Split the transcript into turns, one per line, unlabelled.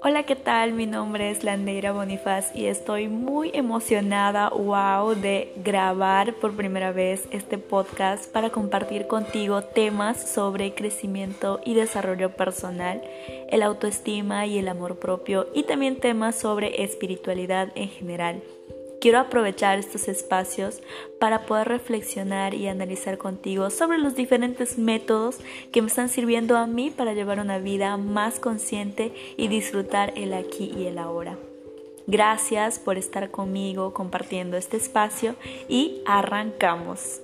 Hola, ¿qué tal? Mi nombre es Landeira Bonifaz y estoy muy emocionada, wow, de grabar por primera vez este podcast para compartir contigo temas sobre crecimiento y desarrollo personal, el autoestima y el amor propio y también temas sobre espiritualidad en general. Quiero aprovechar estos espacios para poder reflexionar y analizar contigo sobre los diferentes métodos que me están sirviendo a mí para llevar una vida más consciente y disfrutar el aquí y el ahora. Gracias por estar conmigo compartiendo este espacio y arrancamos.